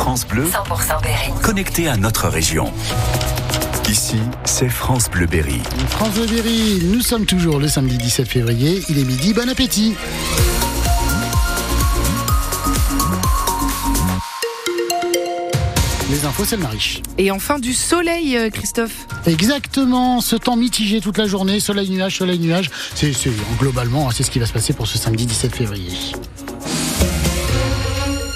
France Bleu, 100% Berry. connecté à notre région. Ici, c'est France Bleu Berry. France Bleu Berry, nous sommes toujours le samedi 17 février, il est midi, bon appétit Les infos, c'est le Mariche. Et enfin du soleil, euh, Christophe. Exactement, ce temps mitigé toute la journée, soleil, nuage, soleil, nuage. C'est, c'est- globalement, c'est ce qui va se passer pour ce samedi 17 février.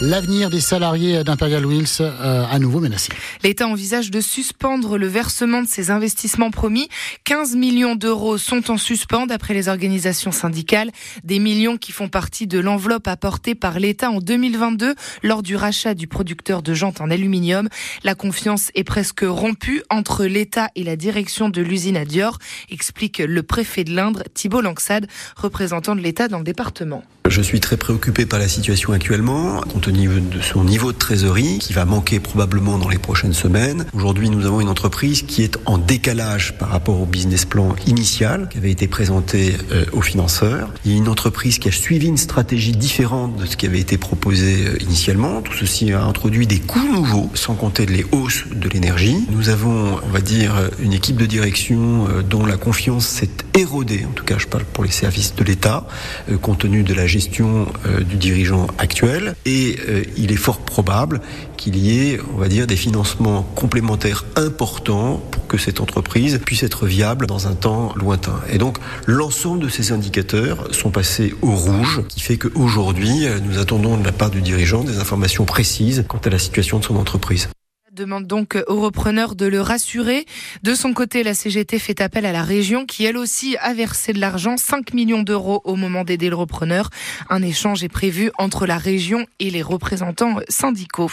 L'avenir des salariés d'Imperial Wheels euh, à nouveau menacé. L'État envisage de suspendre le versement de ses investissements promis. 15 millions d'euros sont en suspens d'après les organisations syndicales. Des millions qui font partie de l'enveloppe apportée par l'État en 2022 lors du rachat du producteur de jantes en aluminium. La confiance est presque rompue entre l'État et la direction de l'usine à Dior, explique le préfet de l'Indre, Thibault Langsade, représentant de l'État dans le département. Je suis très préoccupé par la situation actuellement, compte tenu de son niveau de trésorerie, qui va manquer probablement dans les prochaines semaines. Aujourd'hui, nous avons une entreprise qui est en décalage par rapport au business plan initial qui avait été présenté euh, aux financeurs. Il y a une entreprise qui a suivi une stratégie différente de ce qui avait été proposé euh, initialement. Tout ceci a introduit des coûts nouveaux, sans compter les hausses de l'énergie. Nous avons, on va dire, une équipe de direction euh, dont la confiance s'est érodée, en tout cas je parle pour les services de l'État, compte tenu de la gestion euh, du dirigeant actuel. Et euh, il est fort probable qu'il y ait, on va dire, des financements complémentaires importants pour que cette entreprise puisse être viable dans un temps lointain. Et donc, l'ensemble de ces indicateurs sont passés au rouge, qui fait qu'aujourd'hui, euh, nous attendons de la part du dirigeant des informations précises quant à la situation de son entreprise demande donc aux repreneurs de le rassurer. De son côté, la CGT fait appel à la région qui, elle aussi, a versé de l'argent, 5 millions d'euros au moment d'aider le repreneur. Un échange est prévu entre la région et les représentants syndicaux.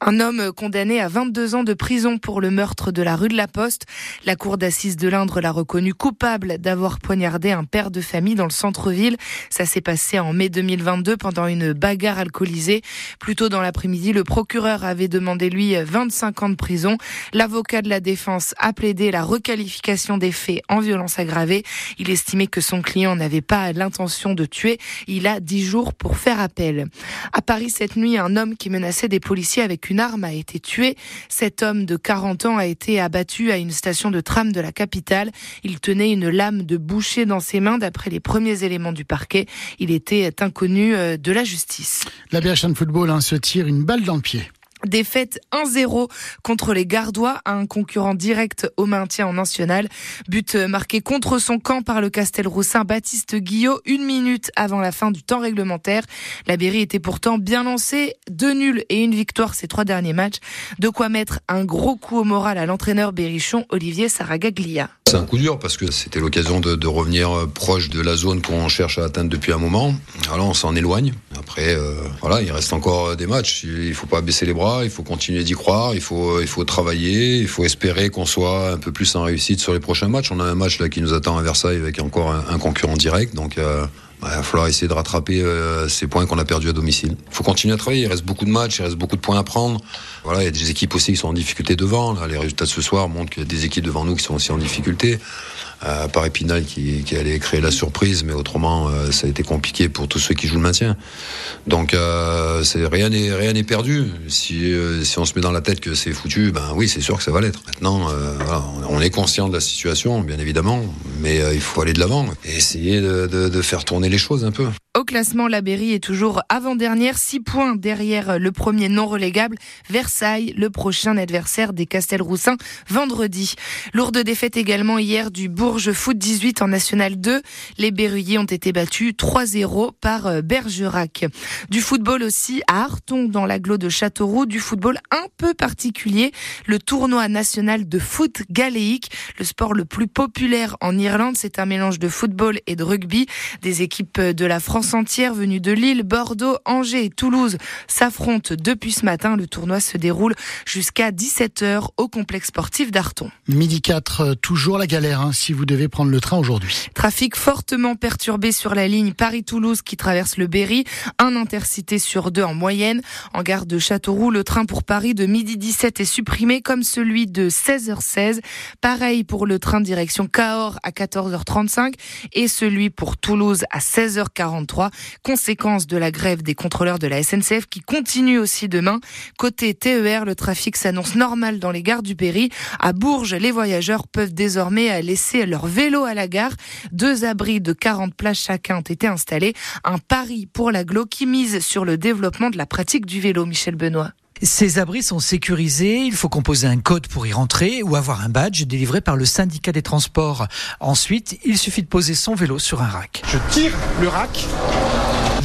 Un homme condamné à 22 ans de prison pour le meurtre de la rue de la Poste. La cour d'assises de l'Indre l'a reconnu coupable d'avoir poignardé un père de famille dans le centre-ville. Ça s'est passé en mai 2022 pendant une bagarre alcoolisée. Plus tôt dans l'après-midi, le procureur avait demandé lui 25 ans de prison. L'avocat de la défense a plaidé la requalification des faits en violence aggravée. Il estimait que son client n'avait pas l'intention de tuer. Il a 10 jours pour faire appel. À Paris cette nuit, un homme qui menaçait des policiers avec une arme a été tué. Cet homme de 40 ans a été abattu à une station de tram de la capitale. Il tenait une lame de boucher dans ses mains d'après les premiers éléments du parquet. Il était inconnu euh, de la justice. La BHN Football hein, se tire une balle dans le pied. Défaite 1-0 contre les Gardois, un concurrent direct au maintien en national. But marqué contre son camp par le Castelroussin Baptiste Guillot une minute avant la fin du temps réglementaire. La Berry était pourtant bien lancée, deux nuls et une victoire ces trois derniers matchs. De quoi mettre un gros coup au moral à l'entraîneur berrichon Olivier Saragaglia. C'est un coup dur parce que c'était l'occasion de, revenir proche de la zone qu'on cherche à atteindre depuis un moment. Alors on s'en éloigne. Après, euh, voilà, il reste encore des matchs. Il faut pas baisser les bras, il faut continuer d'y croire, il faut, il faut travailler, il faut espérer qu'on soit un peu plus en réussite sur les prochains matchs. On a un match là qui nous attend à Versailles avec encore un, concurrent direct, donc. Euh, il va falloir essayer de rattraper euh, ces points qu'on a perdus à domicile. Il faut continuer à travailler. Il reste beaucoup de matchs, il reste beaucoup de points à prendre. Voilà, il y a des équipes aussi qui sont en difficulté devant. Les résultats de ce soir montrent qu'il y a des équipes devant nous qui sont aussi en difficulté. Euh, par Épinal qui, qui, allait créer la surprise, mais autrement, euh, ça a été compliqué pour tous ceux qui jouent le maintien. Donc, euh, rien n'est rien n'est perdu. Si, si on se met dans la tête que c'est foutu, ben oui, c'est sûr que ça va l'être. Maintenant, voilà, on est conscient de la situation, bien évidemment, mais il faut aller de l'avant et essayer de, de, de faire tourner les choses un peu. Au classement, la Berry est toujours avant-dernière, 6 points derrière le premier non relégable, Versailles, le prochain adversaire des Castelroussins, vendredi. Lourde défaite également hier du Bourges Foot 18 en National 2. Les Berruyers ont été battus 3-0 par Bergerac. Du football aussi à Arton dans l'agglo de Châteauroux, du football un peu particulier, le tournoi national de foot galéique, le sport le plus populaire en Irlande. C'est un mélange de football et de rugby. Des équipes de la France entière venues de Lille, Bordeaux, Angers et Toulouse s'affrontent depuis ce matin. Le tournoi se déroule jusqu'à 17h au complexe sportif d'Arton. Midi 4, toujours la galère hein, si vous devez prendre le train aujourd'hui. Trafic fortement perturbé sur la ligne Paris-Toulouse qui traverse le Berry, un intercité sur deux en moyenne. En gare de Châteauroux, le train pour Paris de midi 17 est supprimé comme celui de 16h16. Pareil pour le train direction Cahors à 14h35 et celui pour Toulouse à 16h43. Froid, conséquence de la grève des contrôleurs de la SNCF qui continue aussi demain. Côté TER, le trafic s'annonce normal dans les gares du Péry. À Bourges, les voyageurs peuvent désormais laisser leur vélo à la gare. Deux abris de 40 places chacun ont été installés. Un pari pour l'aglo qui mise sur le développement de la pratique du vélo, Michel Benoît. Ces abris sont sécurisés, il faut composer un code pour y rentrer ou avoir un badge délivré par le syndicat des transports. Ensuite, il suffit de poser son vélo sur un rack. Je tire le rack.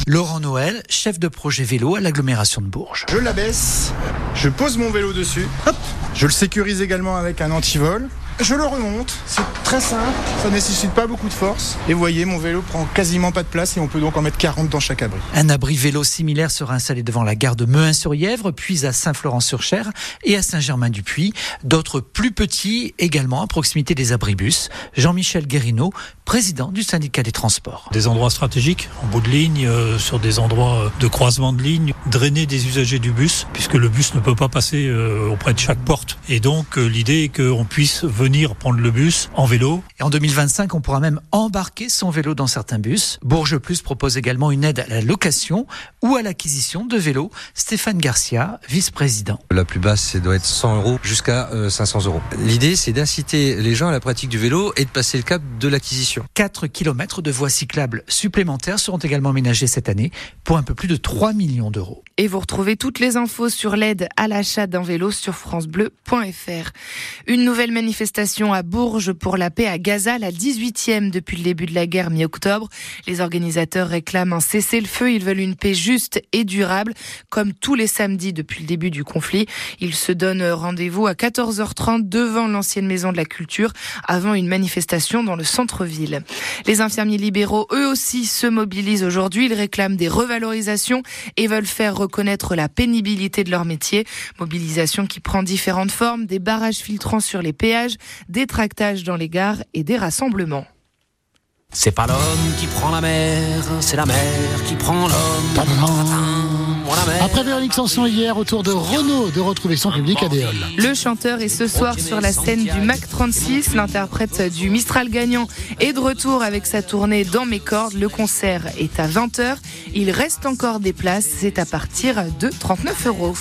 Laurent Noël, chef de projet vélo à l'agglomération de Bourges. Je l'abaisse, je pose mon vélo dessus, hop, je le sécurise également avec un antivol. Je le remonte, c'est très simple, ça ne nécessite pas beaucoup de force. Et vous voyez, mon vélo prend quasiment pas de place et on peut donc en mettre 40 dans chaque abri. Un abri vélo similaire sera installé devant la gare de Mehun-sur-Yèvre, puis à Saint-Florent-sur-Cher et à Saint-Germain-du-Puy. D'autres plus petits également à proximité des abribus. Jean-Michel Guérino, président du syndicat des transports. Des endroits stratégiques, en bout de ligne, euh, sur des endroits de croisement de ligne, drainer des usagers du bus, puisque le bus ne peut pas passer euh, auprès de chaque porte. Et donc euh, l'idée est qu'on puisse venir prendre le bus en vélo. Et en 2025, on pourra même embarquer son vélo dans certains bus. Bourges Plus propose également une aide à la location ou à l'acquisition de vélos. Stéphane Garcia, vice-président. La plus basse, c'est doit être 100 euros jusqu'à 500 euros. L'idée, c'est d'inciter les gens à la pratique du vélo et de passer le cap de l'acquisition. 4 km de voies cyclables supplémentaires seront également aménagés cette année pour un peu plus de 3 millions d'euros. Et vous retrouvez toutes les infos sur l'aide à l'achat d'un vélo sur francebleu.fr. Une nouvelle manifestation à Bourges pour la paix à Gaza, la 18e depuis le début de la guerre mi-octobre. Les organisateurs réclament un cessez-le-feu, ils veulent une paix juste et durable, comme tous les samedis depuis le début du conflit. Ils se donnent rendez-vous à 14h30 devant l'ancienne maison de la culture avant une manifestation dans le centre-ville. Les infirmiers libéraux, eux aussi, se mobilisent aujourd'hui. Ils réclament des revalorisations et veulent faire reconnaître la pénibilité de leur métier. Mobilisation qui prend différentes formes, des barrages filtrants sur les péages, des tractages dans les gares et des rassemblements. C'est pas l'homme qui prend la mer, c'est la mer qui prend l'homme. Après Véronique Sanson hier, autour de Renault de retrouver son public à Déol. Le chanteur est ce soir sur la scène du Mac 36. L'interprète du Mistral gagnant est de retour avec sa tournée Dans mes cordes. Le concert est à 20h. Il reste encore des places. C'est à partir de 39 euros.